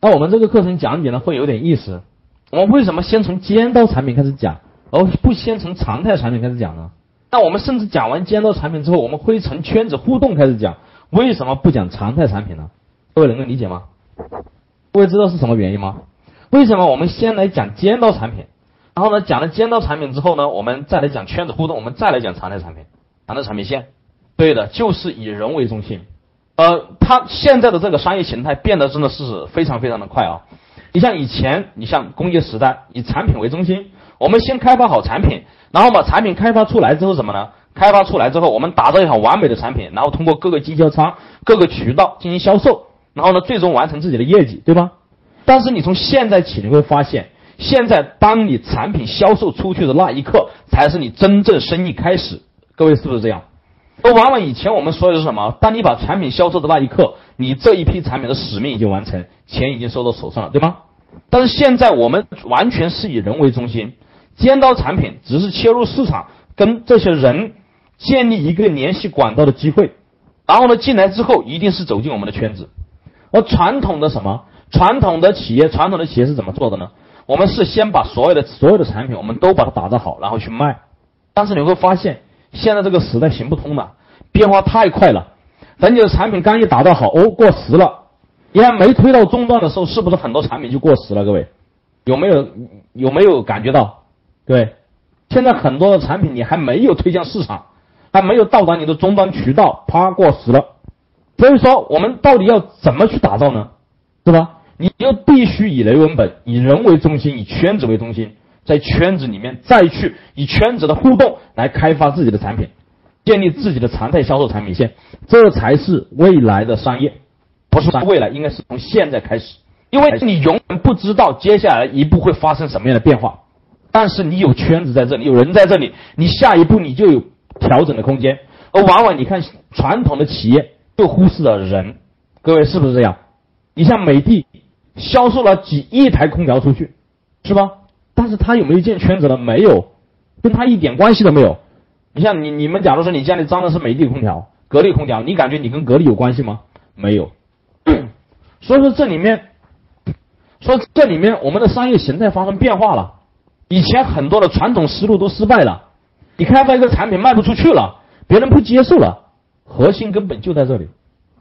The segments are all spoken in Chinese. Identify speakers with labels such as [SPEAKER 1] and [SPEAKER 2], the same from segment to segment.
[SPEAKER 1] 那我们这个课程讲解呢，会有点意思。我们为什么先从尖刀产品开始讲，而不先从常态产品开始讲呢？那我们甚至讲完尖刀产品之后，我们会从圈子互动开始讲，为什么不讲常态产品呢？各位能够理解吗？各位知道是什么原因吗？为什么我们先来讲尖刀产品，然后呢讲了尖刀产品之后呢，我们再来讲圈子互动，我们再来讲常态产品，常态产品线？对的，就是以人为中心。呃，它现在的这个商业形态变得真的是非常非常的快啊！你像以前，你像工业时代，以产品为中心，我们先开发好产品，然后把产品开发出来之后什么呢？开发出来之后，我们打造一款完美的产品，然后通过各个经销商、各个渠道进行销售，然后呢，最终完成自己的业绩，对吧？但是你从现在起，你会发现，现在当你产品销售出去的那一刻，才是你真正生意开始。各位是不是这样？而往往以前我们说的是什么？当你把产品销售的那一刻，你这一批产品的使命已经完成，钱已经收到手上了，对吗？但是现在我们完全是以人为中心，尖刀产品只是切入市场，跟这些人建立一个联系管道的机会。然后呢，进来之后一定是走进我们的圈子。而传统的什么？传统的企业，传统的企业是怎么做的呢？我们是先把所有的所有的产品，我们都把它打造好，然后去卖。但是你会发现。现在这个时代行不通了，变化太快了。等你的产品刚一打造好，哦，过时了。你还没推到终端的时候，是不是很多产品就过时了？各位，有没有有没有感觉到？对，现在很多的产品你还没有推向市场，还没有到达你的终端渠道，啪，过时了。所以说，我们到底要怎么去打造呢？是吧？你就必须以雷为本，以人为中心，以圈子为中心。在圈子里面再去以圈子的互动来开发自己的产品，建立自己的常态销售产品线，这才是未来的商业，不是未来，应该是从现在开始，因为你永远不知道接下来一步会发生什么样的变化，但是你有圈子在这里，有人在这里，你下一步你就有调整的空间，而往往你看传统的企业就忽视了人，各位是不是这样？你像美的销售了几亿台空调出去，是吧？但是他有没有建圈子呢？没有，跟他一点关系都没有。你像你你们，假如说你家里装的是美的空调、格力空调，你感觉你跟格力有关系吗？没有。所以说这里面，说这里面我们的商业形态发生变化了。以前很多的传统思路都失败了，你开发一个产品卖不出去了，别人不接受了，核心根本就在这里，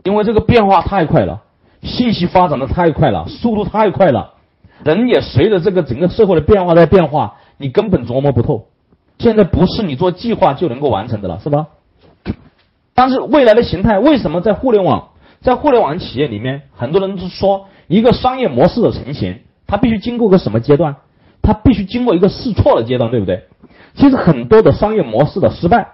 [SPEAKER 1] 因为这个变化太快了，信息发展的太快了，速度太快了。人也随着这个整个社会的变化在变化，你根本琢磨不透。现在不是你做计划就能够完成的了，是吧？但是未来的形态，为什么在互联网，在互联网企业里面，很多人都说一个商业模式的成型，它必须经过个什么阶段？它必须经过一个试错的阶段，对不对？其实很多的商业模式的失败，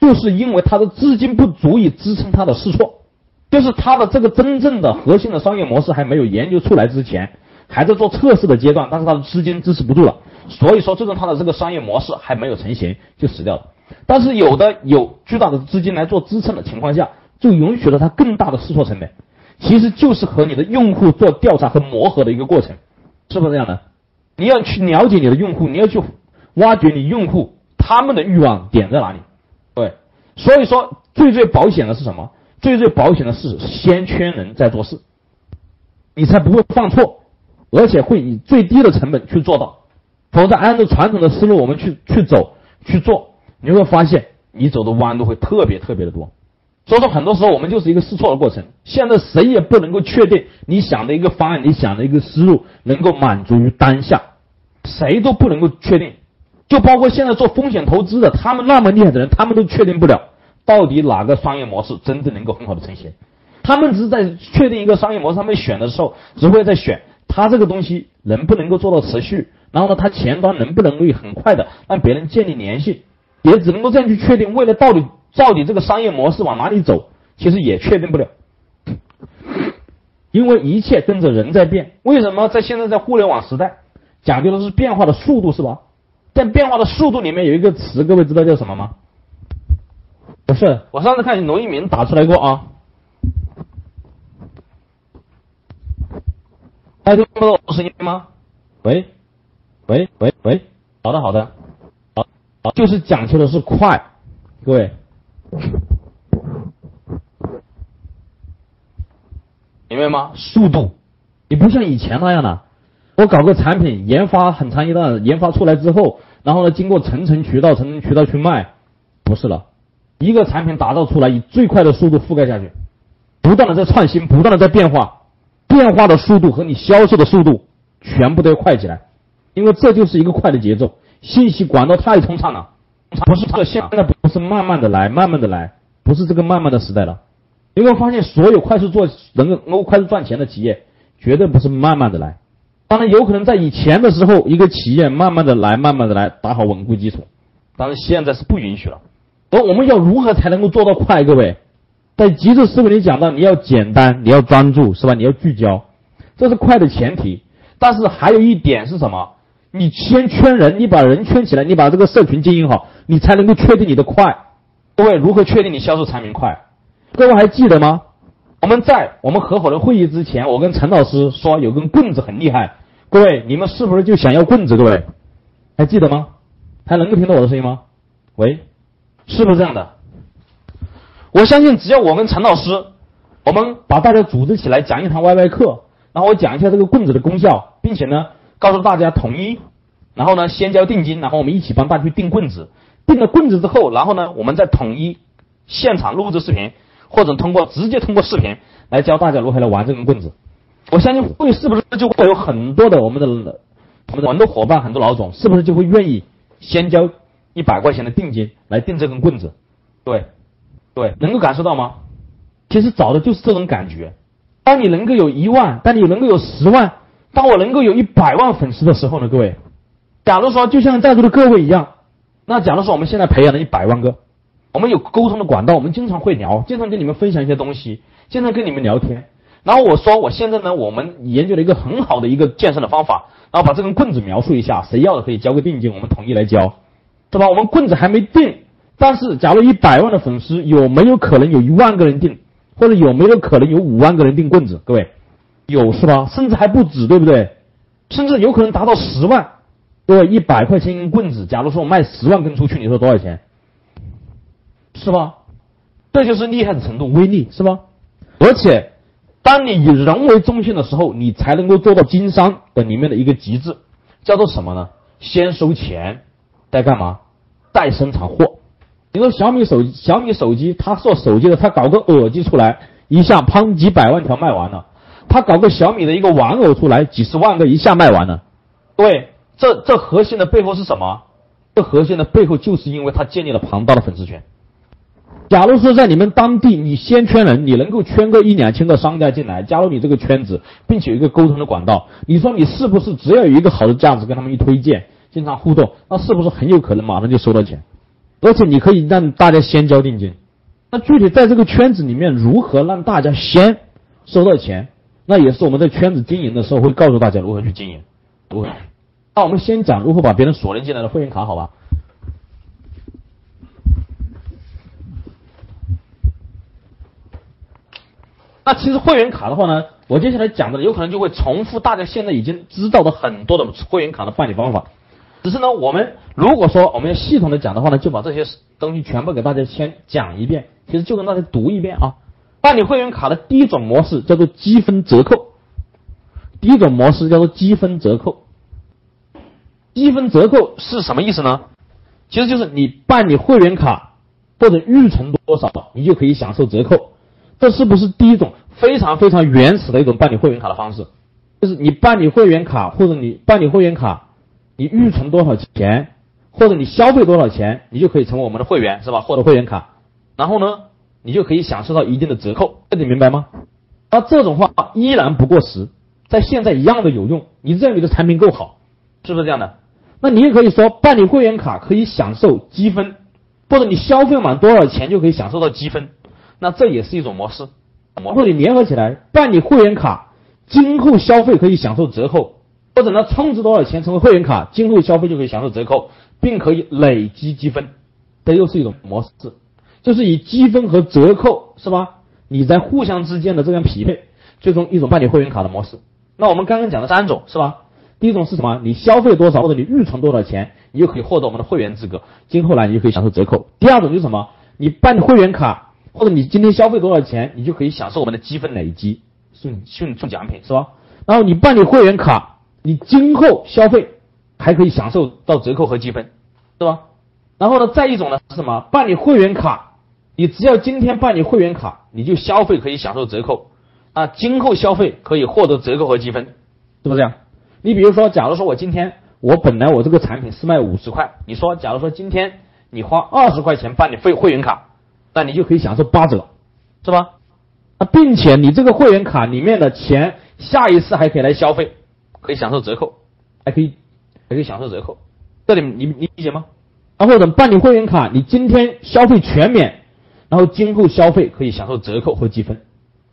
[SPEAKER 1] 就是因为它的资金不足以支撑它的试错，就是它的这个真正的核心的商业模式还没有研究出来之前。还在做测试的阶段，但是它的资金支持不住了，所以说最终它的这个商业模式还没有成型就死掉了。但是有的有巨大的资金来做支撑的情况下，就允许了它更大的试错成本，其实就是和你的用户做调查和磨合的一个过程，是不是这样的？你要去了解你的用户，你要去挖掘你用户他们的欲望点在哪里，对，所以说最最保险的是什么？最最保险的是先圈人再做事，你才不会犯错。而且会以最低的成本去做到，否则按照传统的思路我们去去走去做，你会发现你走的弯路会特别特别的多。所以说很多时候我们就是一个试错的过程。现在谁也不能够确定你想的一个方案，你想的一个思路能够满足于当下，谁都不能够确定。就包括现在做风险投资的，他们那么厉害的人，他们都确定不了到底哪个商业模式真正能够很好的成型。他们只是在确定一个商业模式，他们选的时候只会在选。他这个东西能不能够做到持续？然后呢，他前端能不能够很快的让别人建立联系？也只能够这样去确定。未来到底到底这个商业模式往哪里走，其实也确定不了，因为一切跟着人在变。为什么在现在在互联网时代讲究的是变化的速度，是吧？在变化的速度里面有一个词，各位知道叫什么吗？不是，我上次看罗一鸣打出来过啊。还听不到我声音吗？喂，喂喂喂，好的好的，好，好，就是讲究的是快，各位，明白吗？速度，你不像以前那样的，我搞个产品研发很长一段，研发出来之后，然后呢，经过层层渠道、层层渠道去卖，不是了，一个产品打造出来，以最快的速度覆盖下去，不断的在创新，不断的在变化，变化的速度和你销售的速度全部都要快起来，因为这就是一个快的节奏，信息管道太通畅了，不是这现在不是慢慢的来，慢慢的来，不是这个慢慢的时代了。你会发现，所有快速做能够能够快速赚钱的企业，绝对不是慢慢的来。当然，有可能在以前的时候，一个企业慢慢的来，慢慢的来，打好稳固基础。但是现在是不允许了。而我们要如何才能够做到快？各位，在极致思维里讲到，你要简单，你要专注，是吧？你要聚焦，这是快的前提。但是还有一点是什么？你先圈人，你把人圈起来，你把这个社群经营好，你才能够确定你的快。各位，如何确定你销售产品快？各位还记得吗？我们在我们合伙人会议之前，我跟陈老师说有根棍子很厉害。各位，你们是不是就想要棍子？各位还记得吗？还能够听到我的声音吗？喂，是不是这样的？我相信只要我跟陈老师，我们把大家组织起来讲一堂 YY 课，然后我讲一下这个棍子的功效，并且呢告诉大家统一，然后呢先交定金，然后我们一起帮大家去定棍子。定了棍子之后，然后呢我们再统一现场录制视频。或者通过直接通过视频来教大家如何来玩这根棍子，我相信会是不是就会有很多的我们的我们的很多伙伴很多老总是不是就会愿意先交一百块钱的定金来定这根棍子？对，对，能够感受到吗？其实找的就是这种感觉。当你能够有一万，当你能够有十万，当我能够有一百万粉丝的时候呢？各位，假如说就像在座的各位一样，那假如说我们现在培养了一百万个。我们有沟通的管道，我们经常会聊，经常跟你们分享一些东西，经常跟你们聊天。然后我说，我现在呢，我们研究了一个很好的一个健身的方法，然后把这根棍子描述一下，谁要的可以交个定金，我们统一来交，是吧？我们棍子还没定，但是假如一百万的粉丝，有没有可能有一万个人订，或者有没有可能有五万个人订棍子？各位，有是吧？甚至还不止，对不对？甚至有可能达到十万。各位，一百块钱一根棍子，假如说我卖十万根出去，你说多少钱？是吧？这就是厉害的程度，威力是吧？而且，当你以人为中心的时候，你才能够做到经商的里面的一个极致，叫做什么呢？先收钱，再干嘛？再生产货。你说小米手小米手机，他做手机的，他搞个耳机出来，一下砰几百万条卖完了；他搞个小米的一个玩偶出来，几十万个一下卖完了。各位，这这核心的背后是什么？这核心的背后就是因为他建立了庞大的粉丝圈。假如说在你们当地，你先圈人，你能够圈个一两千个商家进来加入你这个圈子，并且有一个沟通的管道，你说你是不是只要有一个好的价值跟他们一推荐，经常互动，那是不是很有可能马上就收到钱？而且你可以让大家先交定金。那具体在这个圈子里面如何让大家先收到钱，那也是我们在圈子经营的时候会告诉大家如何去经营。对，那我们先讲如何把别人锁定进来的会员卡，好吧？那其实会员卡的话呢，我接下来讲的有可能就会重复大家现在已经知道的很多的会员卡的办理方法。只是呢，我们如果说我们要系统的讲的话呢，就把这些东西全部给大家先讲一遍。其实就跟大家读一遍啊。办理会员卡的第一种模式叫做积分折扣。第一种模式叫做积分折扣。积分折扣是什么意思呢？其实就是你办理会员卡或者预存多少，你就可以享受折扣。这是不是第一种非常非常原始的一种办理会员卡的方式？就是你办理会员卡，或者你办理会员卡，你预存多少钱，或者你消费多少钱，你就可以成为我们的会员，是吧？获得会员卡，然后呢，你就可以享受到一定的折扣，这你明白吗？那这种话依然不过时，在现在一样的有用。你认为的产品够好，是不是这样的？那你也可以说办理会员卡可以享受积分，或者你消费满多少钱就可以享受到积分。那这也是一种模式，或者你联合起来办理会员卡，今后消费可以享受折扣，或者呢充值多少钱成为会员卡，今后消费就可以享受折扣，并可以累积积分，这又是一种模式，就是以积分和折扣是吧？你在互相之间的这样匹配，最终一种办理会员卡的模式。那我们刚刚讲的三种是吧？第一种是什么？你消费多少或者你预存多少钱，你就可以获得我们的会员资格，今后呢你就可以享受折扣。第二种就是什么？你办会员卡。或者你今天消费多少钱，你就可以享受我们的积分累积，送送送奖品是吧？然后你办理会员卡，你今后消费还可以享受到折扣和积分，是吧？然后呢，再一种呢是什么？办理会员卡，你只要今天办理会员卡，你就消费可以享受折扣啊，今后消费可以获得折扣和积分，是不是这样？你比如说，假如说我今天我本来我这个产品是卖五十块，你说假如说今天你花二十块钱办理会会员卡，那你就可以享受八折，是吧？啊，并且你这个会员卡里面的钱。下一次还可以来消费，可以享受折扣，还可以还可以享受折扣，这里你你理解吗？然后等办理会员卡，你今天消费全免，然后今后消费可以享受折扣和积分。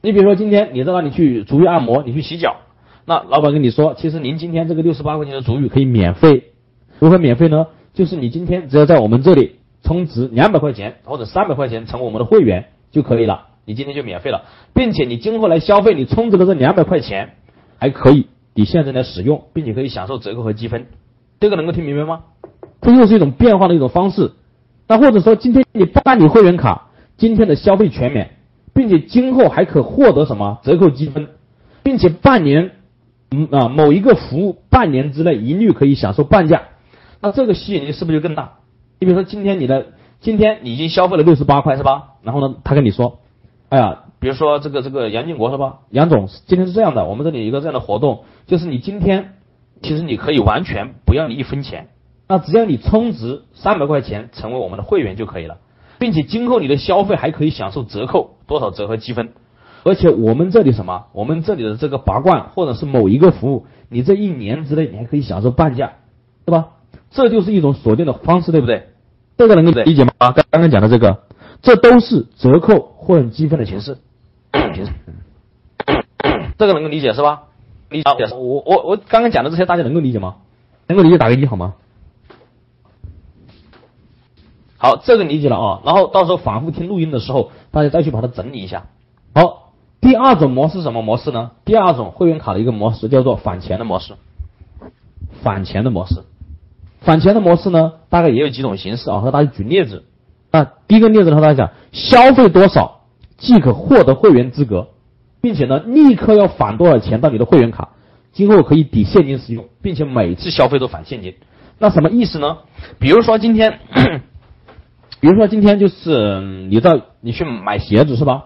[SPEAKER 1] 你比如说今天你在那里去足浴按摩，你去洗脚，那老板跟你说，其实您今天这个六十八块钱的足浴可以免费，如何免费呢？就是你今天只要在我们这里充值两百块钱或者三百块钱成为我们的会员就可以了。你今天就免费了，并且你今后来消费，你充值的这两百块钱还可以你现在来使用，并且可以享受折扣和积分，这个能够听明白吗？这又是一种变化的一种方式。那或者说，今天你办理会员卡，今天的消费全免，并且今后还可获得什么折扣积分，并且半年，嗯啊某一个服务半年之内一律可以享受半价，那这个吸引力是不是就更大？你比如说今天你的今天你已经消费了六十八块是吧？然后呢，他跟你说。哎呀，比如说这个这个杨建国是吧？杨总，今天是这样的，我们这里有一个这样的活动，就是你今天其实你可以完全不要你一分钱，那只要你充值三百块钱成为我们的会员就可以了，并且今后你的消费还可以享受折扣，多少折和积分，而且我们这里什么？我们这里的这个拔罐或者是某一个服务，你这一年之内你还可以享受半价，对吧？这就是一种锁定的方式，对不对？这个能够理解吗？刚刚刚讲的这个，这都是折扣。或者积分的，形式，这个能够理解是吧？理解。我我我刚刚讲的这些，大家能够理解吗？能够理解打个一好吗？好，这个理解了啊。然后到时候反复听录音的时候，大家再去把它整理一下。好，第二种模式什么模式呢？第二种会员卡的一个模式叫做返钱的模式。返钱的模式，返钱的模式呢，大概也有几种形式啊。和大家举例子。那第一个例子和大家讲，消费多少即可获得会员资格，并且呢，立刻要返多少钱到你的会员卡，今后可以抵现金使用，并且每次消费都返现金。那什么意思呢？比如说今天，比如说今天就是你到你去买鞋子是吧？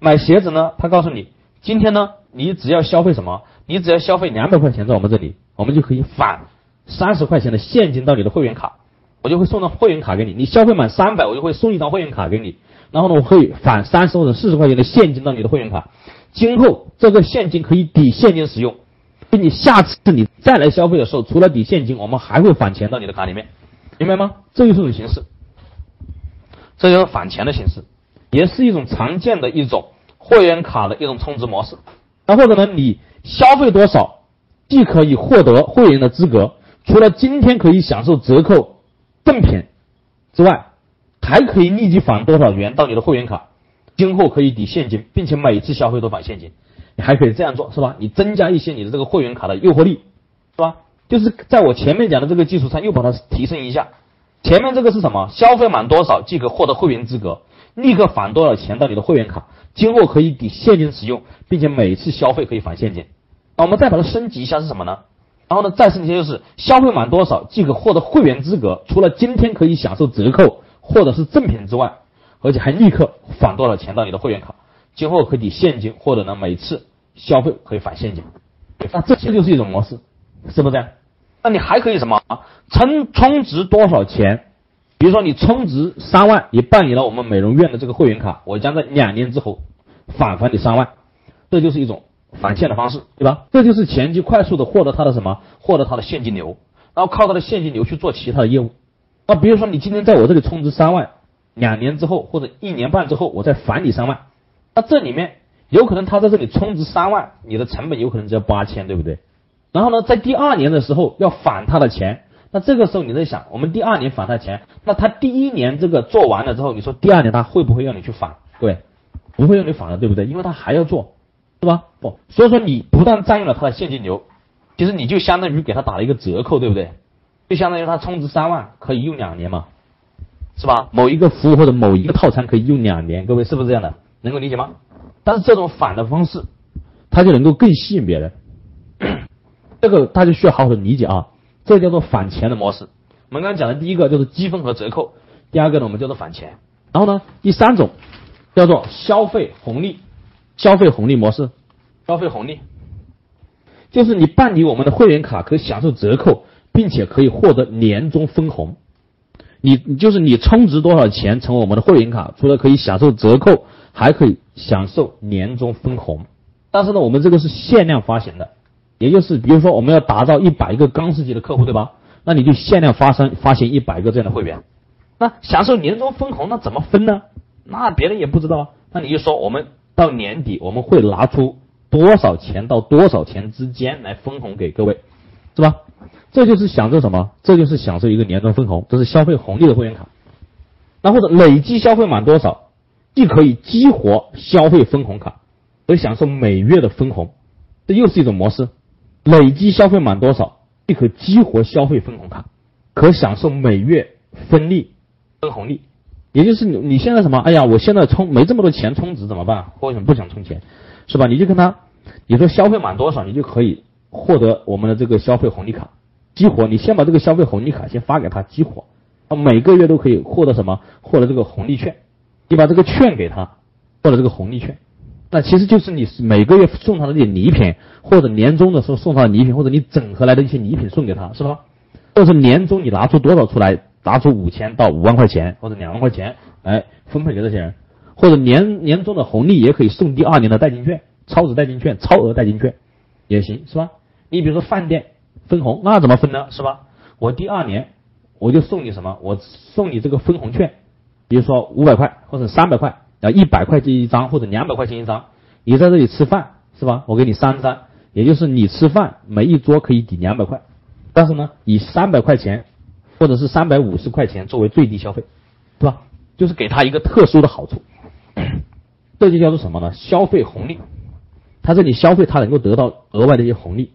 [SPEAKER 1] 买鞋子呢，他告诉你，今天呢，你只要消费什么？你只要消费两百块钱在我们这里，我们就可以返三十块钱的现金到你的会员卡。我就会送到会员卡给你，你消费满三百，我就会送一张会员卡给你。然后呢，我会返三十或者四十块钱的现金到你的会员卡。今后这个现金可以抵现金使用，并且下次你再来消费的时候，除了抵现金，我们还会返钱到你的卡里面，明白吗？这就是一种形式，这就是返钱的形式，也是一种常见的一种会员卡的一种充值模式。那或者呢，你消费多少，既可以获得会员的资格，除了今天可以享受折扣。赠品之外，还可以立即返多少元到你的会员卡，今后可以抵现金，并且每次消费都返现金，你还可以这样做，是吧？你增加一些你的这个会员卡的诱惑力，是吧？就是在我前面讲的这个基础上，又把它提升一下。前面这个是什么？消费满多少即可获得会员资格，立刻返多少钱到你的会员卡，今后可以抵现金使用，并且每次消费可以返现金。那我们再把它升级一下是什么呢？然后呢，再升级就是消费满多少即可获得会员资格，除了今天可以享受折扣或者是赠品之外，而且还立刻返多少钱到你的会员卡，今后可以抵现金，或者呢每次消费可以返现金。那这些就是一种模式，是不是这样？那你还可以什么？充充值多少钱？比如说你充值三万，你办理了我们美容院的这个会员卡，我将在两年之后返还你三万，这就是一种。返现的方式，对吧？这就是前期快速的获得他的什么？获得他的现金流，然后靠他的现金流去做其他的业务。那比如说你今天在我这里充值三万，两年之后或者一年半之后，我再返你三万。那这里面有可能他在这里充值三万，你的成本有可能只要八千，对不对？然后呢，在第二年的时候要返他的钱，那这个时候你在想，我们第二年返他钱，那他第一年这个做完了之后，你说第二年他会不会让你去返？对，不会让你返的，对不对？因为他还要做。是吧？不，所以说你不但占用了他的现金流，其实你就相当于给他打了一个折扣，对不对？就相当于他充值三万可以用两年嘛，是吧？某一个服务或者某一个套餐可以用两年，各位是不是这样的？能够理解吗？但是这种返的方式它就能够更吸引别人。这个大家需要好好的理解啊，这叫做返钱的模式。我们刚刚讲的第一个就是积分和折扣，第二个呢我们叫做返钱，然后呢第三种叫做消费红利，消费红利模式，消费红利就是你办理我们的会员卡可以享受折扣，并且可以获得年终分红。你就是你充值多少钱成为我们的会员卡，除了可以享受折扣，还可以享受年终分红。但是呢，我们这个是限量发行的，也就是比如说我们要打造一百个钢丝级的客户，对吧？那你就限量发生发行一百个这样的会员。那享受年终分红，那怎么分呢？那别人也不知道啊。那你就说我们到年底我们会拿出多少钱到多少钱之间来分红给各位，是吧？这就是享受什么？这就是享受一个年终分红，这是消费红利的会员卡。那或者累计消费满多少，既可以激活消费分红卡，可享受每月的分红，这又是一种模式。累计消费满多少，即可激活消费分红卡，可享受每月分利分红利。也就是你你现在什么？哎呀，我现在充没这么多钱充值怎么办？或者不想充钱，是吧？你就跟他，你说消费满多少，你就可以获得我们的这个消费红利卡。激活，你先把这个消费红利卡先发给他激活，啊，每个月都可以获得什么？获得这个红利券，你把这个券给他，获得这个红利券，那其实就是你每个月送他的这些礼品，或者年终的时候送他的礼品，或者你整合来的一些礼品送给他，是吧？或者年终你拿出多少出来，拿出五千到五万块钱或者两万块钱，哎，分配给这些人，或者年年终的红利也可以送第二年的代金券、超值代金券、超额代金券也行，是吧？你比如说饭店。分红那怎么分呢？是吧？我第二年我就送你什么？我送你这个分红券，比如说五百块或者三百块啊，一百块钱一张或者两百块钱一张。你在这里吃饭是吧？我给你三张，也就是你吃饭每一桌可以抵两百块，但是呢，以三百块钱或者是三百五十块钱作为最低消费，是吧？就是给他一个特殊的好处，这就叫做什么呢？消费红利。他这里消费，他能够得到额外的一些红利，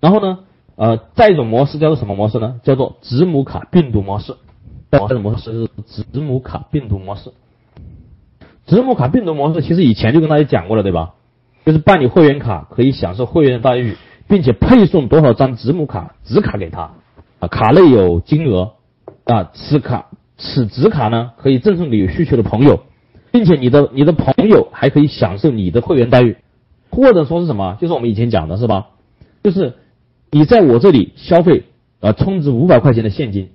[SPEAKER 1] 然后呢？呃，再一种模式叫做什么模式呢？叫做子母卡病毒模式。这种模式是子母卡病毒模式。子母卡病毒模式其实以前就跟大家讲过了，对吧？就是办理会员卡可以享受会员待遇，并且配送多少张子母卡子卡给他啊，卡内有金额啊，此卡此子卡呢可以赠送给有需求的朋友，并且你的你的朋友还可以享受你的会员待遇，或者说是什么？就是我们以前讲的是吧？就是。你在我这里消费，呃，充值五百块钱的现金，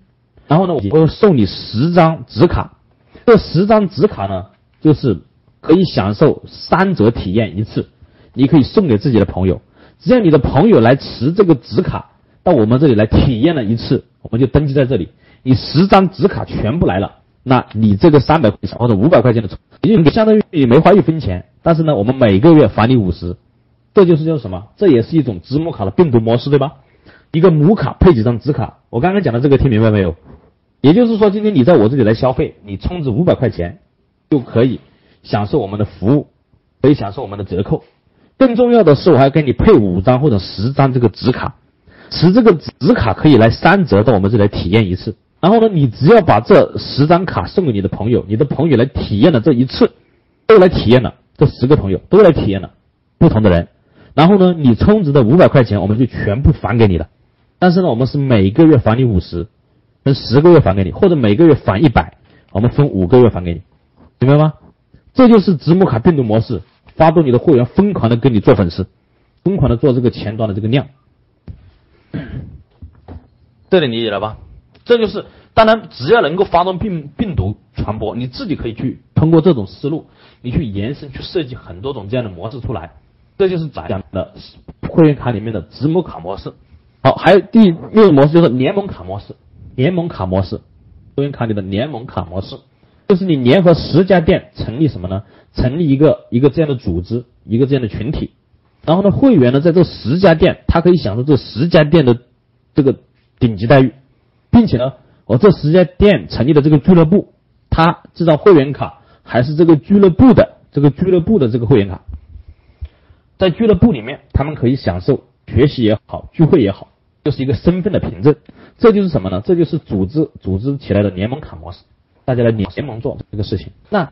[SPEAKER 1] 然后呢，我会送你十张纸卡，这十张纸卡呢，就是可以享受三折体验一次，你可以送给自己的朋友，只要你的朋友来持这个纸卡到我们这里来体验了一次，我们就登记在这里，你十张纸卡全部来了，那你这个三百块钱或者五百块钱的充，你相当于你没花一分钱，但是呢，我们每个月返你五十。这就是叫什么？这也是一种子母卡的病毒模式，对吧？一个母卡配几张子卡。我刚刚讲的这个听明白没有？也就是说，今天你在我这里来消费，你充值五百块钱就可以享受我们的服务，可以享受我们的折扣。更重要的是，我还给你配五张或者十张这个纸卡，持这个纸卡可以来三折到我们这里来体验一次。然后呢，你只要把这十张卡送给你的朋友，你的朋友来体验了这一次，都来体验了，这十个朋友都来体验了，不同的人。然后呢，你充值的五百块钱我们就全部返给你了，但是呢，我们是每个月返你五十，分十个月返给你，或者每个月返一百，我们分五个月返给你，明白吗？这就是子母卡病毒模式，发动你的会员疯狂的跟你做粉丝，疯狂的做这个前端的这个量，这里理解了吧？这就是，当然只要能够发动病病毒传播，你自己可以去通过这种思路，你去延伸去设计很多种这样的模式出来。这就是咱讲的会员卡里面的子母卡模式。好，还有第六种模式就是联盟卡模式。联盟卡模式，会员卡里的联盟卡模式，就是你联合十家店成立什么呢？成立一个一个这样的组织，一个这样的群体。然后呢，会员呢在这十家店，他可以享受这十家店的这个顶级待遇，并且呢，我这十家店成立的这个俱乐部，他这张会员卡还是这个俱乐部的这个俱乐部的这个会员卡。在俱乐部里面，他们可以享受学习也好，聚会也好，就是一个身份的凭证。这就是什么呢？这就是组织组织起来的联盟卡模式。大家来联联盟做这个事情。那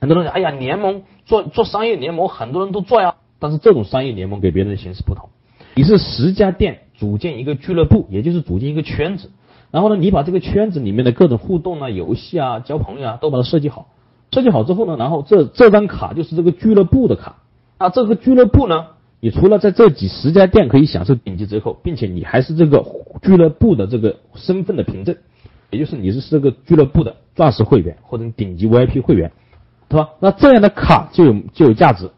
[SPEAKER 1] 很多人讲，哎呀，联盟做做商业联盟，很多人都做呀。但是这种商业联盟给别人的形式不同，你是十家店组建一个俱乐部，也就是组建一个圈子，然后呢，你把这个圈子里面的各种互动啊、游戏啊、交朋友啊都把它设计好，设计好之后呢，然后这这张卡就是这个俱乐部的卡，那这个俱乐部呢，你除了在这几十家店可以享受顶级折扣，并且你还是这个俱乐部的这个身份的凭证，也就是你是这个俱乐部的钻石会员或者顶级 VIP 会员，是吧？那这样的卡就有就有价值。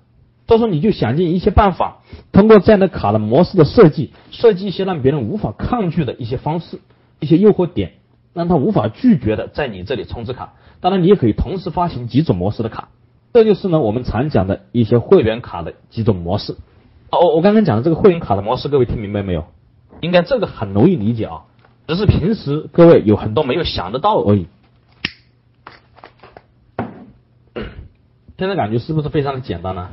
[SPEAKER 1] 到时候你就想尽一切办法，通过这样的卡的模式的设计，设计一些让别人无法抗拒的一些方式，一些诱惑点，让他无法拒绝的在你这里充值卡。当然，你也可以同时发行几种模式的卡，这就是呢我们常讲的一些会员卡的几种模式。哦，我刚刚讲的这个会员卡的模式，各位听明白没有？应该这个很容易理解啊，只是平时各位有很多没有想得到而已。现在感觉是不是非常的简单呢？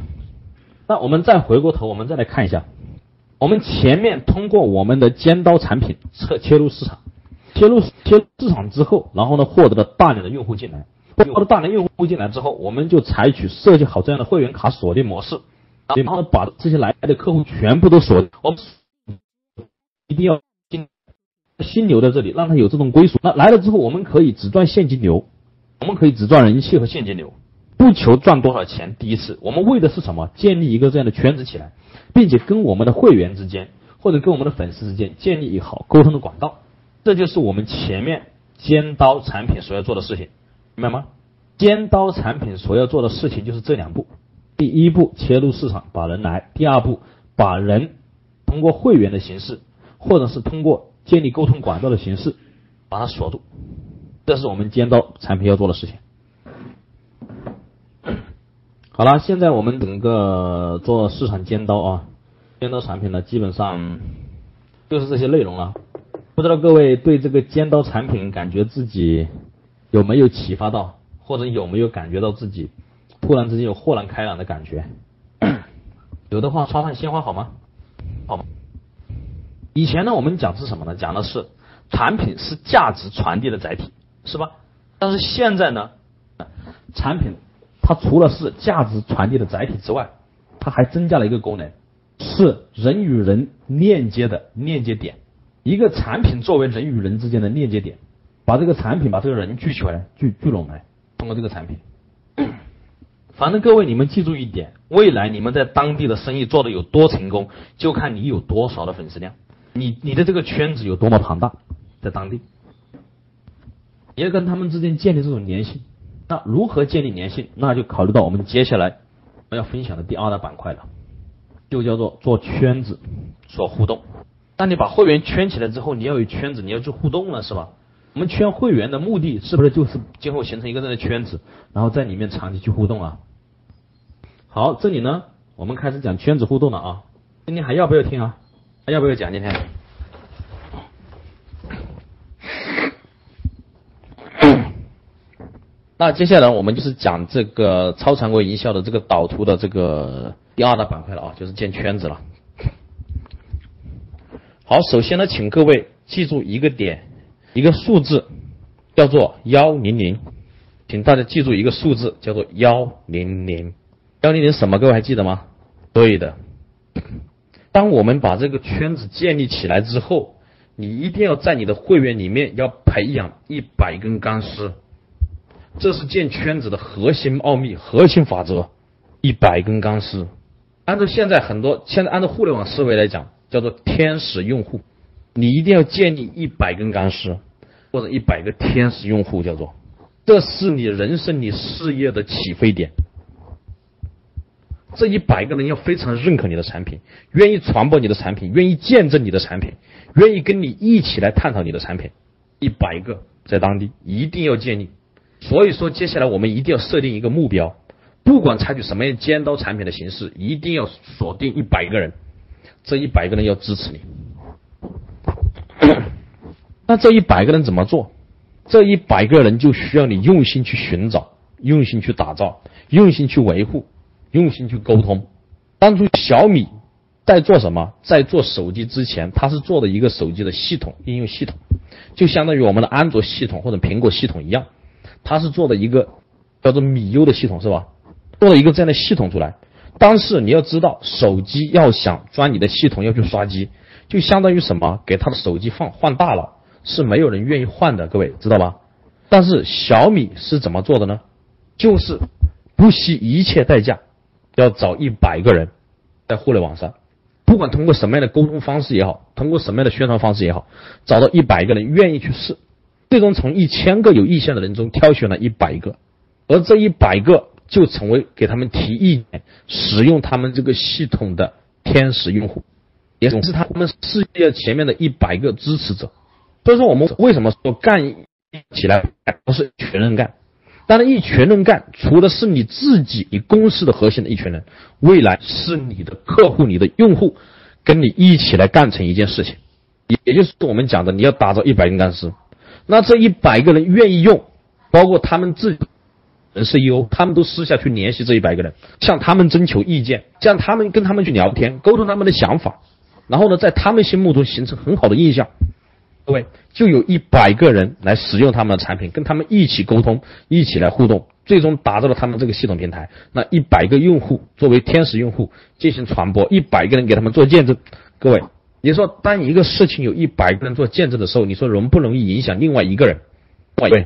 [SPEAKER 1] 那我们再回过头，我们再来看一下，我们前面通过我们的尖刀产品测切入市场，切入切入市场之后，然后呢获得了大量的用户进来，获得大量用户进来之后，我们就采取设计好这样的会员卡锁定模式，然后把这些来的客户全部都锁，我们一定要新新留在这里，让他有这种归属。那来了之后，我们可以只赚现金流，我们可以只赚人气和现金流。不求赚多少钱，第一次我们为的是什么？建立一个这样的圈子起来，并且跟我们的会员之间或者跟我们的粉丝之间建立一好沟通的管道，这就是我们前面尖刀产品所要做的事情，明白吗？尖刀产品所要做的事情就是这两步：第一步切入市场把人来；第二步把人通过会员的形式，或者是通过建立沟通管道的形式把它锁住，这是我们尖刀产品要做的事情。好了，现在我们整个做市场尖刀啊，尖刀产品呢，基本上就是这些内容了。不知道各位对这个尖刀产品，感觉自己有没有启发到，或者有没有感觉到自己突然之间有豁然开朗的感觉？有的话插上鲜花好吗？好吗？以前呢，我们讲是什么呢？讲的是产品是价值传递的载体，是吧？但是现在呢，产品。它除了是价值传递的载体之外，它还增加了一个功能，是人与人链接的链接点。一个产品作为人与人之间的链接点，把这个产品把这个人聚起来，聚聚拢来，通过这个产品。反正各位你们记住一点，未来你们在当地的生意做的有多成功，就看你有多少的粉丝量，你你的这个圈子有多么庞大，在当地，也跟他们之间建立这种联系。那如何建立粘性？那就考虑到我们接下来我要分享的第二大板块了，就叫做做圈子，做互动。当你把会员圈起来之后，你要有圈子，你要去互动了，是吧？我们圈会员的目的是不是就是今后形成一个这样的圈子，然后在里面长期去互动啊？好，这里呢，我们开始讲圈子互动了啊。今天还要不要听啊？还要不要讲今天？那接下来我们就是讲这个超常规营销的这个导图的这个第二大板块了啊，就是建圈子了。好，首先呢，请各位记住一个点，一个数字，叫做幺零零，请大家记住一个数字，叫做幺零零。幺零零什么？各位还记得吗？对的。当我们把这个圈子建立起来之后，你一定要在你的会员里面要培养一百根钢丝。这是建圈子的核心奥秘、核心法则，一百根钢丝。按照现在很多现在按照互联网思维来讲，叫做天使用户，你一定要建立一百根钢丝，或者一百个天使用户，叫做，这是你人生、你事业的起飞点。这一百个人要非常认可你的产品，愿意传播你的产品，愿意见证你的产品，愿意跟你一起来探讨你的产品，一百个在当地一定要建立。所以说，接下来我们一定要设定一个目标，不管采取什么样尖刀产品的形式，一定要锁定一百个人，这一百个人要支持你。那这一百个人怎么做？这一百个人就需要你用心去寻找，用心去打造，用心去维护，用心去沟通。当初小米在做什么？在做手机之前，它是做的一个手机的系统应用系统，就相当于我们的安卓系统或者苹果系统一样。它是做的一个叫做米优的系统是吧？做了一个这样的系统出来，
[SPEAKER 2] 但是你要知道，手机要想钻你的系统，要去刷机，就相当于什么？给他的手机放换大了，是没有人愿意换的，各位知道吧？但是小米是怎么做的呢？就是不惜一切代价，要找一百个人在互联网上，不管通过什么样的沟通方式也好，通过什么样的宣传方式也好，找到一百个人愿意去试，最终从一千个有意向的人中挑选了一百个，而这一百个。就成为给他们提意见、使用他们这个系统的天使用户，也是他们事业前面的一百个支持者。所以说，我们为什么说干起来不是一群人干？当然，一群人干，除了是你自己、你公司的核心的一群人，未来是你的客户、你的用户跟你一起来干成一件事情，也也就是我们讲的，你要打造一百人干事。那这一百个人愿意用，包括他们自己人。CEO，他们都私下去联系这一百个人，向他们征求意见，向他们跟他们去聊天，沟通他们的想法，然后呢，在他们心目中形成很好的印象。各位，就有一百个人来使用他们的产品，跟他们一起沟通，一起来互动，最终打造了他们这个系统平台。那一百个用户作为天使用户进行传播，一百个人给他们做见证。各位，你说当一个事情有一百个人做见证的时候，你说容不容易影响另外一个人？对，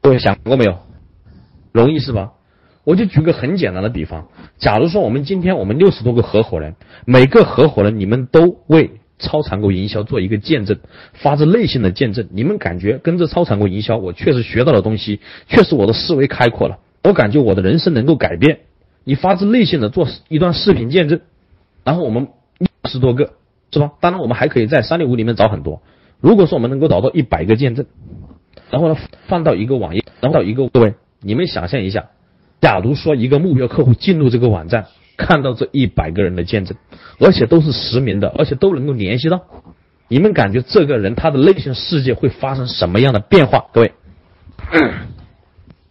[SPEAKER 2] 各位想过没有？容易是吧？我就举个很简单的比方，假如说我们今天我们六十多个合伙人，每个合伙人你们都为超常规营销做一个见证，发自内心的见证，你们感觉跟着超常规营销，我确实学到了东西，确实我的思维开阔了，我感觉我的人生能够改变。你发自内心的做一段视频见证，然后我们十多个是吧？当然我们还可以在三六五里面找很多。如果说我们能够找到一百个见证，然后呢放到一个网页，然后到一个各位。你们想象一下，假如说一个目标客户进入这个网站，看到这一百个人的见证，而且都是实名的，而且都能够联系到，你们感觉这个人他的内心世界会发生什么样的变化？各位，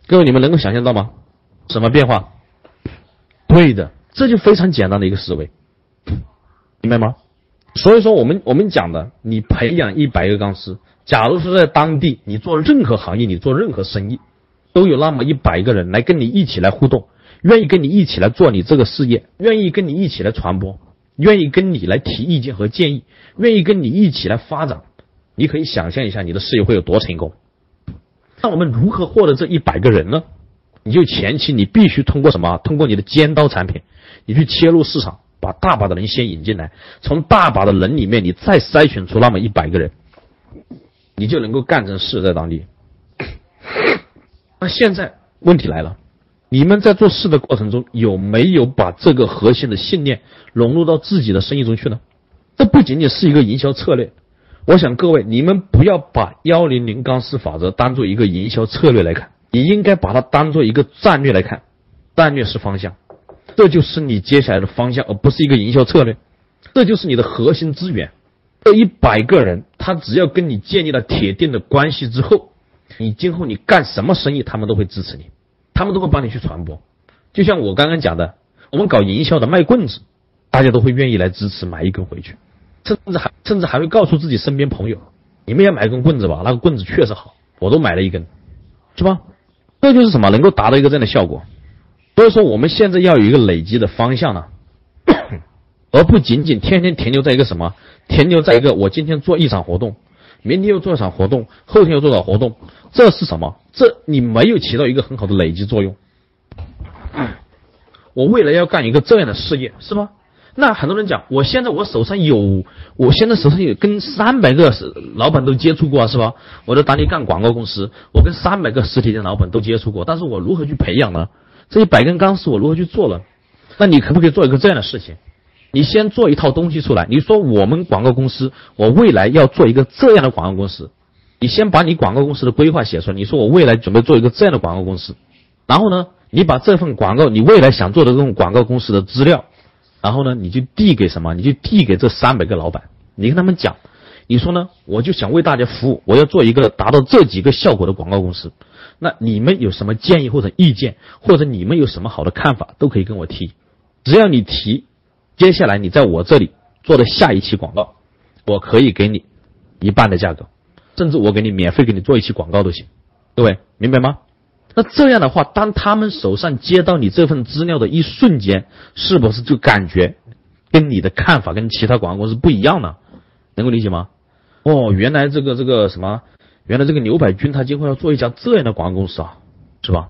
[SPEAKER 2] 各位，你们能够想象到吗？什么变化？对的，这就非常简单的一个思维，明白吗？所以说，我们我们讲的，你培养一百个钢丝，假如说在当地，你做任何行业，你做任何生意。都有那么一百个人来跟你一起来互动，愿意跟你一起来做你这个事业，愿意跟你一起来传播，愿意跟你来提意见和建议，愿意跟你一起来发展。你可以想象一下你的事业会有多成功。那我们如何获得这一百个人呢？你就前期你必须通过什么？通过你的尖刀产品，你去切入市场，把大把的人先引进来，从大把的人里面你再筛选出那么一百个人，你就能够干成事在当地。那现在问题来了，你们在做事的过程中有没有把这个核心的信念融入到自己的生意中去呢？这不仅仅是一个营销策略，我想各位你们不要把幺零零钢丝法则当做一个营销策略来看，你应该把它当做一个战略来看。战略是方向，这就是你接下来的方向，而不是一个营销策略。这就是你的核心资源。这一百个人，他只要跟你建立了铁定的关系之后。你今后你干什么生意，他们都会支持你，他们都会帮你去传播。就像我刚刚讲的，我们搞营销的卖棍子，大家都会愿意来支持买一根回去，甚至还甚至还会告诉自己身边朋友，你们也买根棍子吧，那个棍子确实好，我都买了一根，是吧？这就是什么能够达到一个这样的效果。所以说我们现在要有一个累积的方向呢，而不仅仅天天停留在一个什么，停留在一个我今天做一场活动。明天又做一场活动，后天又做场活动，这是什么？这你没有起到一个很好的累积作用。我未来要干一个这样的事业，是吗？那很多人讲，我现在我手上有，我现在手上有跟三百个老板都接触过，是吧？我在当地干广告公司，我跟三百个实体店老板都接触过，但是我如何去培养呢？这一百根钢丝我如何去做呢？那你可不可以做一个这样的事情？你先做一套东西出来。你说我们广告公司，我未来要做一个这样的广告公司。你先把你广告公司的规划写出来。你说我未来准备做一个这样的广告公司。然后呢，你把这份广告，你未来想做的这种广告公司的资料，然后呢，你就递给什么？你就递给这三百个老板。你跟他们讲，你说呢？我就想为大家服务，我要做一个达到这几个效果的广告公司。那你们有什么建议或者意见，或者你们有什么好的看法，都可以跟我提。只要你提。接下来你在我这里做的下一期广告，我可以给你一半的价格，甚至我给你免费给你做一期广告都行，各位明白吗？那这样的话，当他们手上接到你这份资料的一瞬间，是不是就感觉跟你的看法跟其他广告公司不一样呢？能够理解吗？哦，原来这个这个什么，原来这个牛百军他今后要做一家这样的广告公司啊，是吧？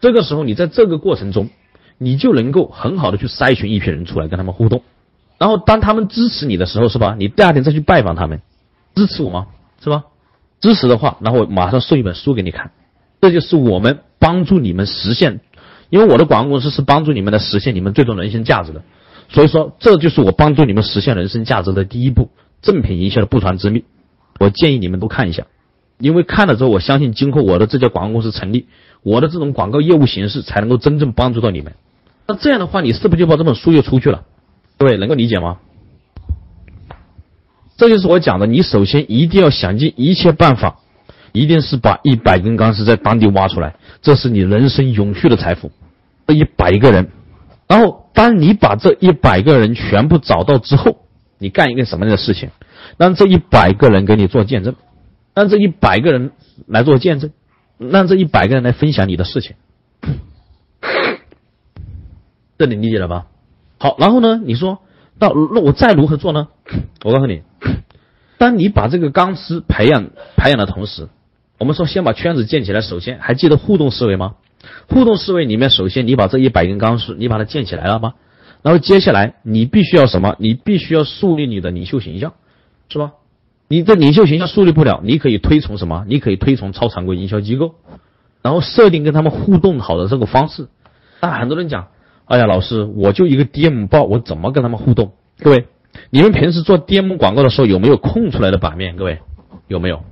[SPEAKER 2] 这个时候你在这个过程中，你就能够很好的去筛选一批人出来跟他们互动，然后当他们支持你的时候，是吧？你第二天再去拜访他们，支持我吗？是吧？支持的话，然后我马上送一本书给你看，这就是我们帮助你们实现，因为我的广告公司是帮助你们来实现你们最终人生价值的，所以说这就是我帮助你们实现人生价值的第一步，正品营销的不传之秘。我建议你们都看一下，因为看了之后，我相信今后我的这家广告公司成立，我的这种广告业务形式才能够真正帮助到你们。那这样的话，你是不是就把这本书又出去了？各位能够理解吗？这就是我讲的，你首先一定要想尽一切办法，一定是把一百根钢丝在当地挖出来，这是你人生永续的财富。这一百个人，然后当你把这一百个人全部找到之后，你干一个什么样的事情？让这一百个人给你做见证，让这一百个人来做见证，让这一百个人来分享你的事情。这你理解了吧？好，然后呢？你说。那那我再如何做呢？我告诉你，当你把这个钢丝培养培养的同时，我们说先把圈子建起来。首先还记得互动思维吗？互动思维里面，首先你把这一百根钢丝你把它建起来了吗？然后接下来你必须要什么？你必须要树立你的领袖形象，是吧？你的领袖形象树立不了，你可以推崇什么？你可以推崇超常规营销机构，然后设定跟他们互动好的这个方式。但很多人讲。哎呀，老师，我就一个 DM 报，我怎么跟他们互动？各位，你们平时做 DM 广告的时候有没有空出来的版面？各位，有没有？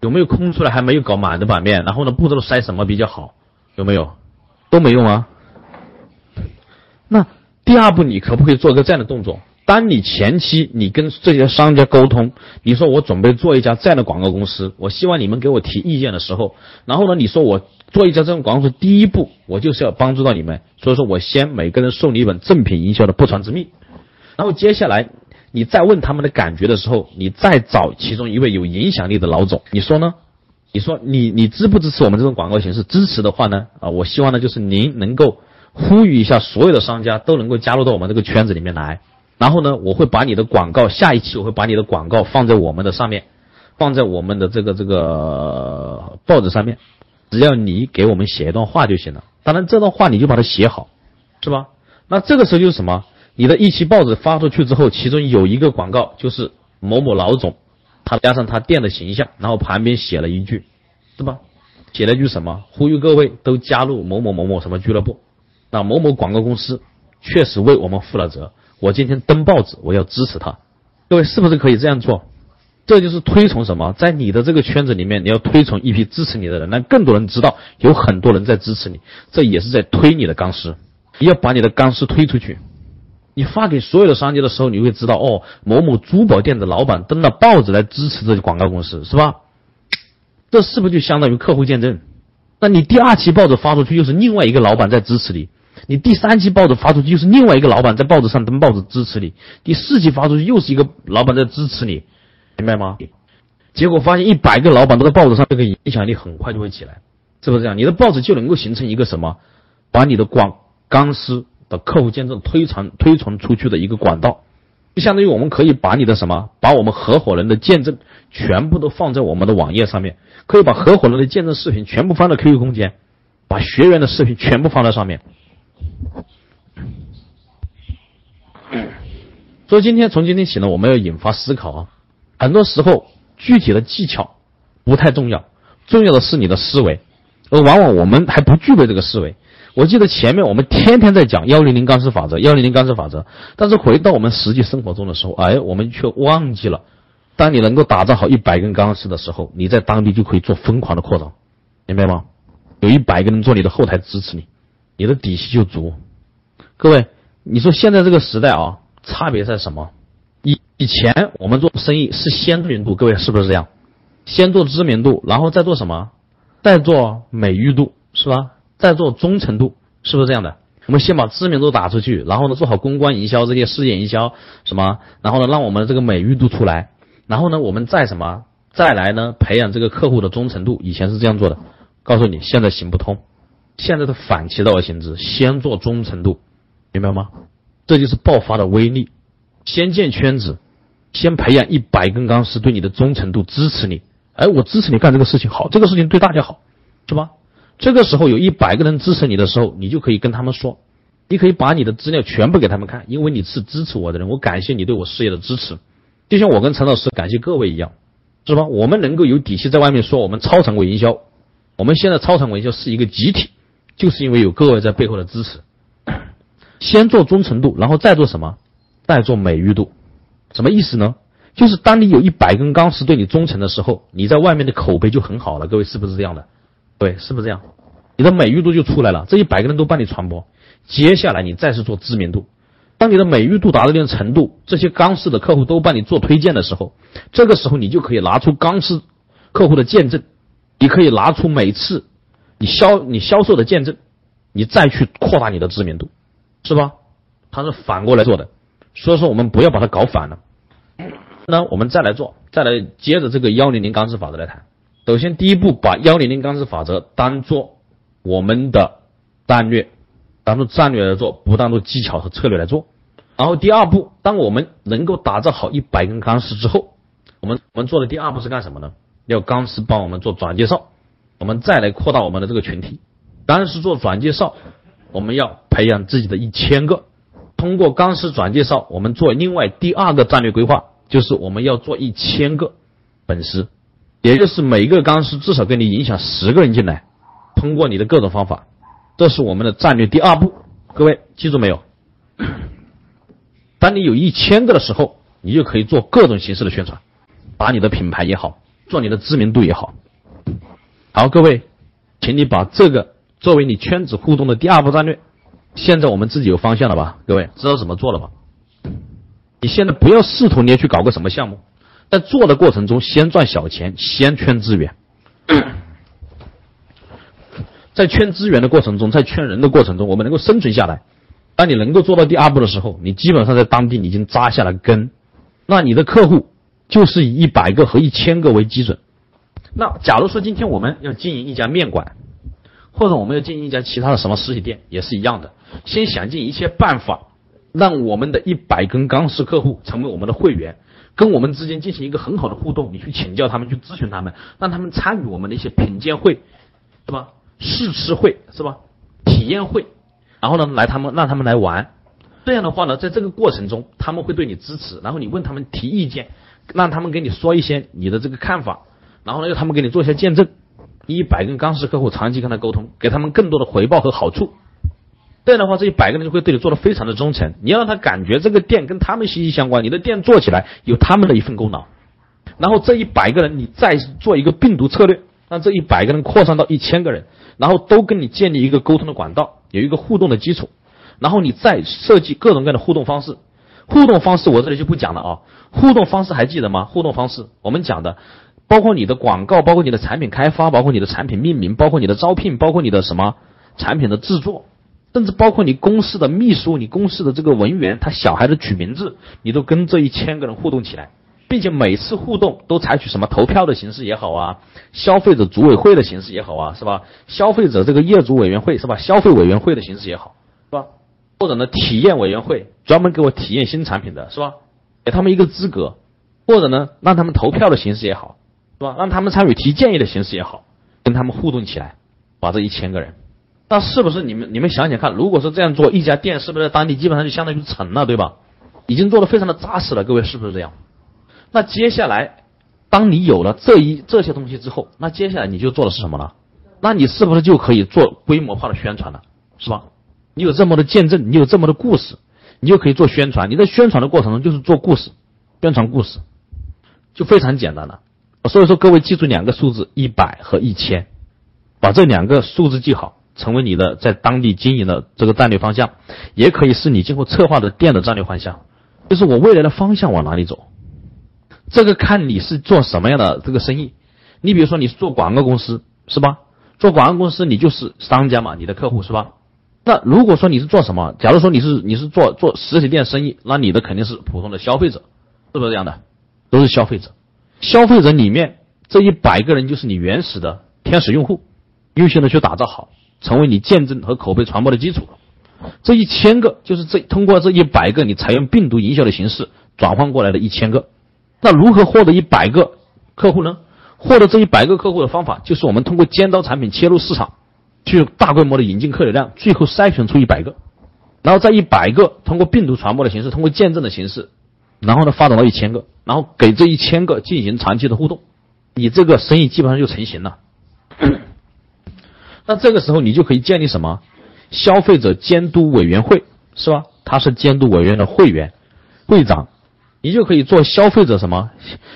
[SPEAKER 2] 有没有空出来还没有搞满的版面？然后呢，不知道筛什么比较好？有没有？都没用啊。那第二步，你可不可以做一个这样的动作？当你前期你跟这些商家沟通，你说我准备做一家这样的广告公司，我希望你们给我提意见的时候，然后呢，你说我做一家这种广告公司，第一步我就是要帮助到你们，所以说我先每个人送你一本正品营销的不传之秘，然后接下来你再问他们的感觉的时候，你再找其中一位有影响力的老总，你说呢？你说你你支不支持我们这种广告形式？支持的话呢，啊，我希望呢就是您能够呼吁一下所有的商家都能够加入到我们这个圈子里面来。然后呢，我会把你的广告，下一期我会把你的广告放在我们的上面，放在我们的这个这个报纸上面，只要你给我们写一段话就行了。当然，这段话你就把它写好，是吧？那这个时候就是什么？你的一期报纸发出去之后，其中有一个广告就是某某老总，他加上他店的形象，然后旁边写了一句，是吧？写了一句什么？呼吁各位都加入某某某某什么俱乐部。那某某广告公司确实为我们负了责。我今天登报纸，我要支持他。各位是不是可以这样做？这就是推崇什么？在你的这个圈子里面，你要推崇一批支持你的人，让更多人知道有很多人在支持你。这也是在推你的钢丝。你要把你的钢丝推出去。你发给所有的商家的时候，你会知道哦，某某珠宝店的老板登了报纸来支持这广告公司，是吧？这是不是就相当于客户见证？那你第二期报纸发出去，又是另外一个老板在支持你。你第三期报纸发出去，又是另外一个老板在报纸上登报纸支持你；第四期发出去，又是一个老板在支持你，明白吗？结果发现一百个老板都在报纸上，这个影响力很快就会起来，是不是这样？你的报纸就能够形成一个什么？把你的广钢丝的客户见证推传推传出去的一个管道，就相当于我们可以把你的什么，把我们合伙人的见证全部都放在我们的网页上面，可以把合伙人的见证视频全部放在 QQ 空间，把学员的视频全部放在上面。所以今天从今天起呢，我们要引发思考啊。很多时候具体的技巧不太重要，重要的是你的思维，而往往我们还不具备这个思维。我记得前面我们天天在讲幺零零钢丝法则，幺零零钢丝法则，但是回到我们实际生活中的时候，哎，我们却忘记了。当你能够打造好一百根钢丝的时候，你在当地就可以做疯狂的扩张，明白吗？有一百个人做你的后台支持你。你的底气就足，各位，你说现在这个时代啊，差别在什么？以以前我们做生意是先知名度，各位是不是这样？先做知名度，然后再做什么？再做美誉度，是吧？再做忠诚度，是不是这样的？我们先把知名度打出去，然后呢做好公关营销这些事业营销什么，然后呢让我们的这个美誉度出来，然后呢我们再什么？再来呢培养这个客户的忠诚度。以前是这样做的，告诉你现在行不通。现在的反其道而行之，先做忠诚度，明白吗？这就是爆发的威力。先建圈子，先培养一百根钢丝对你的忠诚度，支持你。哎，我支持你干这个事情，好，这个事情对大家好，是吧？这个时候有一百个人支持你的时候，你就可以跟他们说，你可以把你的资料全部给他们看，因为你是支持我的人，我感谢你对我事业的支持，就像我跟陈老师感谢各位一样，是吧？我们能够有底气在外面说我们超常规营销，我们现在超常规营销是一个集体，就是因为有各位在背后的支持。先做忠诚度，然后再做什么？再做美誉度，什么意思呢？就是当你有一百根钢丝对你忠诚的时候，你在外面的口碑就很好了。各位是不是这样的？对，是不是这样？你的美誉度就出来了，这一百个人都帮你传播。接下来你再是做知名度，当你的美誉度达到一定程度，这些钢丝的客户都帮你做推荐的时候，这个时候你就可以拿出钢丝客户的见证，你可以拿出每次你销你销售的见证，你再去扩大你的知名度，是吧？它是反过来做的，所以说我们不要把它搞反了。那我们再来做，再来接着这个幺零零钢丝法则来谈。首先，第一步把幺零零钢丝法则当做我们的战略，当做战略来做，不当做技巧和策略来做。然后第二步，当我们能够打造好一百根钢丝之后，我们我们做的第二步是干什么呢？要钢丝帮我们做转介绍，我们再来扩大我们的这个群体。钢丝做转介绍，我们要培养自己的一千个。通过钢丝转介绍，我们做另外第二个战略规划。就是我们要做一千个粉丝，也就是每个钢丝至少给你影响十个人进来，通过你的各种方法，这是我们的战略第二步。各位记住没有？当你有一千个的时候，你就可以做各种形式的宣传，把你的品牌也好，做你的知名度也好。好，各位，请你把这个作为你圈子互动的第二步战略。现在我们自己有方向了吧？各位知道怎么做了吧？你现在不要试图你要去搞个什么项目，在做的过程中先赚小钱，先圈资源，在圈资源的过程中，在圈人的过程中，我们能够生存下来。当你能够做到第二步的时候，你基本上在当地已经扎下了根，那你的客户就是以一百个和一千个为基准。那假如说今天我们要经营一家面馆，或者我们要经营一家其他的什么实体店，也是一样的，先想尽一切办法。让我们的一百根钢丝客户成为我们的会员，跟我们之间进行一个很好的互动。你去请教他们，去咨询他们，让他们参与我们的一些品鉴会，是吧？试吃会是吧？体验会，然后呢，来他们让他们来玩。这样的话呢，在这个过程中，他们会对你支持，然后你问他们提意见，让他们给你说一些你的这个看法，然后呢，让他们给你做一些见证。一百个刚需客户长期跟他沟通，给他们更多的回报和好处。这样的话，这一百个人就会对你做的非常的忠诚。你要让他感觉这个店跟他们息息相关，你的店做起来有他们的一份功劳。然后这一百个人，你再做一个病毒策略，让这一百个人扩散到一千个人，然后都跟你建立一个沟通的管道，有一个互动的基础。然后你再设计各种各样的互动方式。互动方式我这里就不讲了啊。互动方式还记得吗？互动方式我们讲的，包括你的广告，包括你的产品开发，包括你的产品命名，包括你的招聘，包括你的什么产品的制作。甚至包括你公司的秘书、你公司的这个文员，他小孩的取名字，你都跟这一千个人互动起来，并且每次互动都采取什么投票的形式也好啊，消费者组委会的形式也好啊，是吧？消费者这个业主委员会是吧？消费委员会的形式也好，是吧？或者呢，体验委员会专门给我体验新产品的是吧？给他们一个资格，或者呢，让他们投票的形式也好，是吧？让他们参与提建议的形式也好，跟他们互动起来，把这一千个人。那是不是你们你们想想看，如果是这样做，一家店是不是在当地基本上就相当于成了，对吧？已经做的非常的扎实了，各位是不是这样？那接下来，当你有了这一这些东西之后，那接下来你就做的是什么了？那你是不是就可以做规模化的宣传了，是吧？你有这么多见证，你有这么多故事，你就可以做宣传。你在宣传的过程中就是做故事，宣传故事，就非常简单了。所以说，各位记住两个数字：一百和一千，把这两个数字记好。成为你的在当地经营的这个战略方向，也可以是你今后策划的店的战略方向，就是我未来的方向往哪里走。这个看你是做什么样的这个生意。你比如说你是做广告公司是吧？做广告公司你就是商家嘛，你的客户是吧？那如果说你是做什么？假如说你是你是做做实体店生意，那你的肯定是普通的消费者，是不是这样的？都是消费者。消费者里面这一百个人就是你原始的天使用户，优先的去打造好。成为你见证和口碑传播的基础。这一千个就是这通过这一百个你采用病毒营销的形式转换过来的一千个。那如何获得一百个客户呢？获得这一百个客户的方法就是我们通过尖刀产品切入市场，去大规模的引进客流量，最后筛选出一百个，然后在一百个通过病毒传播的形式，通过见证的形式，然后呢发展到一千个，然后给这一千个进行长期的互动，你这个生意基本上就成型了。那这个时候你就可以建立什么？消费者监督委员会是吧？他是监督委员的会员、会长，你就可以做消费者什么？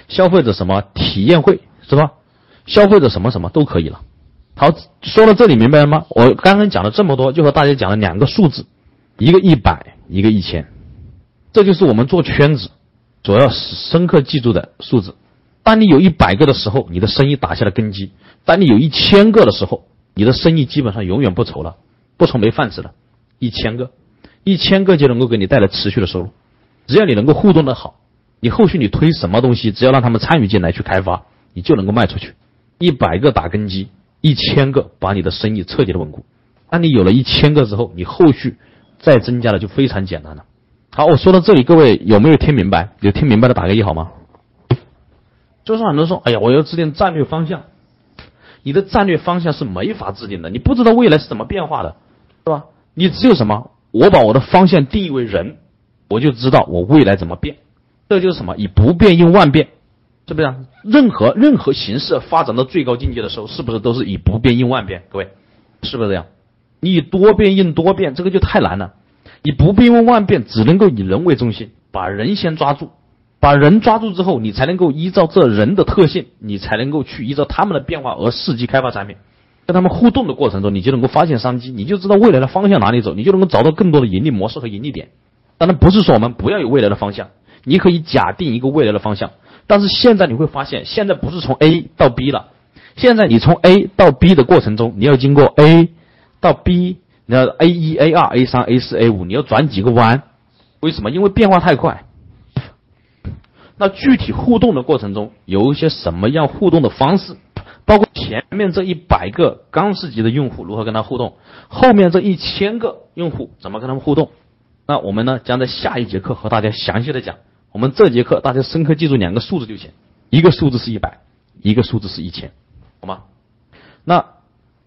[SPEAKER 2] 消费者什么体验会是吧？消费者什么什么都可以了。好，说到这里明白了吗？我刚刚讲了这么多，就和大家讲了两个数字，一个一百，一个一千，这就是我们做圈子主要深刻记住的数字。当你有一百个的时候，你的生意打下了根基；当你有一千个的时候，你的生意基本上永远不愁了。不愁没饭吃了，一千个，一千个就能够给你带来持续的收入。只要你能够互动的好，你后续你推什么东西，只要让他们参与进来去开发，你就能够卖出去。一百个打根基，一千个把你的生意彻底的稳固。当你有了一千个之后，你后续再增加的就非常简单了。好，我说到这里，各位有没有听明白？有听明白的打个一好吗？就是很多人说，哎呀，我要制定战略方向，你的战略方向是没法制定的，你不知道未来是怎么变化的。是吧？你只有什么？我把我的方向定义为人，我就知道我未来怎么变。这就是什么？以不变应万变，是不是？任何任何形式发展到最高境界的时候，是不是都是以不变应万变？各位，是不是这样？你以多变应多变，这个就太难了。以不变应万变，只能够以人为中心，把人先抓住，把人抓住之后，你才能够依照这人的特性，你才能够去依照他们的变化而伺机开发产品。跟他们互动的过程中，你就能够发现商机，你就知道未来的方向哪里走，你就能够找到更多的盈利模式和盈利点。当然不是说我们不要有未来的方向，你可以假定一个未来的方向。但是现在你会发现，现在不是从 A 到 B 了，现在你从 A 到 B 的过程中，你要经过 A 到 B，你要 A 一、A 二、A 三、A 四、A 五，你要转几个弯？为什么？因为变化太快。那具体互动的过程中，有一些什么样互动的方式？包括前面这一百个钢丝级的用户如何跟他互动，后面这一千个用户怎么跟他们互动？那我们呢将在下一节课和大家详细的讲。我们这节课大家深刻记住两个数字就行，一个数字是一百，一个数字是一千，好吗？那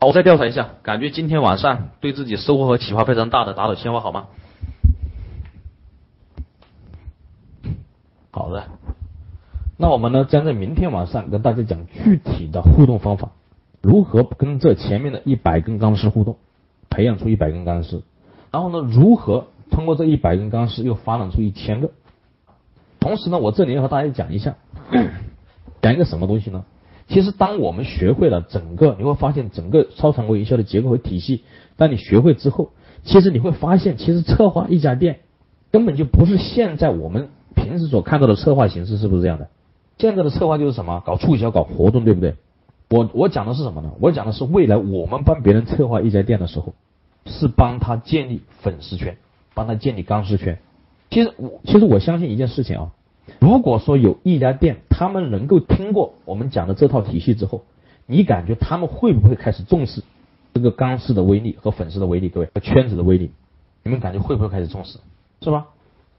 [SPEAKER 2] 我再调查一下，感觉今天晚上对自己收获和启发非常大的，打倒鲜花好吗？好的。那我们呢，将在明天晚上跟大家讲具体的互动方法，如何跟这前面的一百根钢丝互动，培养出一百根钢丝，然后呢，如何通过这一百根钢丝又发展出一千个。同时呢，我这里要和大家讲一下，讲一个什么东西呢？其实当我们学会了整个，你会发现整个超常规营销的结构和体系。当你学会之后，其实你会发现，其实策划一家店根本就不是现在我们平时所看到的策划形式，是不是这样的？现在的策划就是什么？搞促销、搞活动，对不对？我我讲的是什么呢？我讲的是未来我们帮别人策划一家店的时候，是帮他建立粉丝圈，帮他建立钢丝圈。其实我其实我相信一件事情啊，如果说有一家店，他们能够听过我们讲的这套体系之后，你感觉他们会不会开始重视这个钢丝的威力和粉丝的威力？各位和圈子的威力，你们感觉会不会开始重视？是吧？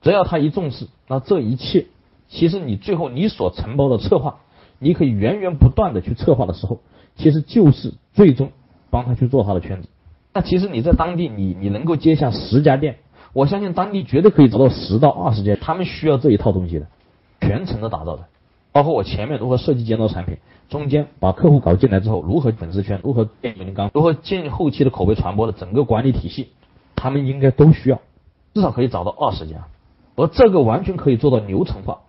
[SPEAKER 2] 只要他一重视，那这一切。其实你最后你所承包的策划，你可以源源不断的去策划的时候，其实就是最终帮他去做他的圈子。那其实你在当地，你你能够接下十家店，我相信当地绝对可以找到十到二十家，他们需要这一套东西的，全程的打造的。包括我前面如何设计尖刀产品，中间把客户搞进来之后，如何粉丝圈，如何建门纲，如何建后期的口碑传播的整个管理体系，他们应该都需要，至少可以找到二十家，而这个完全可以做到流程化。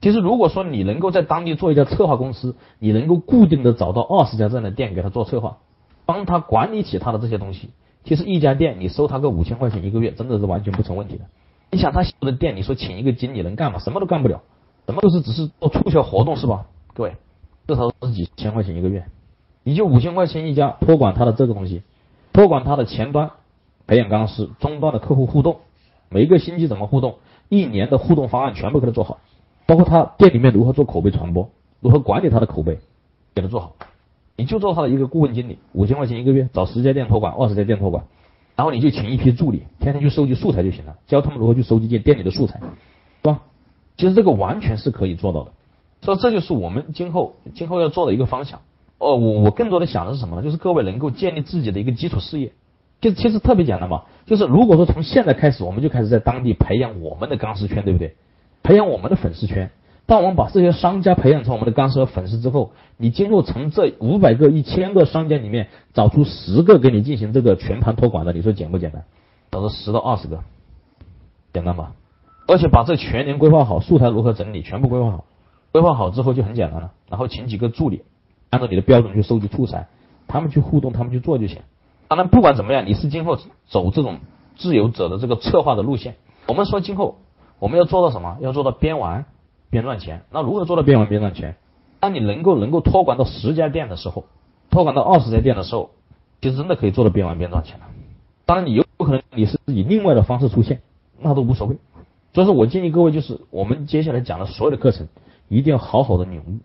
[SPEAKER 2] 其实，如果说你能够在当地做一家策划公司，你能够固定的找到二十家这样的店给他做策划，帮他管理起他的这些东西。其实一家店你收他个五千块钱一个月，真的是完全不成问题的。你想他的店，你说请一个经理能干吗？什么都干不了，什么都是只是做促销活动是吧？各位，至少是几千块钱一个月，你就五千块钱一家托管他的这个东西，托管他的前端培养钢丝，终端的客户互动，每一个星期怎么互动，一年的互动方案全部给他做好。包括他店里面如何做口碑传播，如何管理他的口碑，给他做好。
[SPEAKER 1] 你就做他的一个顾问经理，五千块钱一个月，找十家店托管，二十家店托管，然后你就请一批助理，天天去收集素材就行了，教他们如何去收集店店里的素材，是吧？其实这个完全是可以做到的，所以这就是我们今后今后要做的一个方向。哦，我我更多的想的是什么呢？就是各位能够建立自己的一个基础事业，就其实特别简单嘛，就是如果说从现在开始，我们就开始在当地培养我们的钢丝圈，对不对？培养我们的粉丝圈。当我们把这些商家培养成我们的干丝和粉丝之后，你今后从这五百个、一千个商家里面找出十个给你进行这个全盘托管的，你说简不简单？找出十到二十个，简单吧？而且把这全年规划好，素材如何整理，全部规划好。规划好之后就很简单了，然后请几个助理，按照你的标准去收集素材，他们去互动，他们去做就行。当然，不管怎么样，你是今后走这种自由者的这个策划的路线。我们说今后我们要做到什么？要做到边玩。边赚钱，那如何做到边玩边赚钱？当你能够能够托管到十家店的时候，托管到二十家店的时候，其实真的可以做到边玩边赚钱了。当然，你有可能你是以另外的方式出现，那都无所谓。所以说我建议各位，就是我们接下来讲的所有的课程，一定要好好的领悟。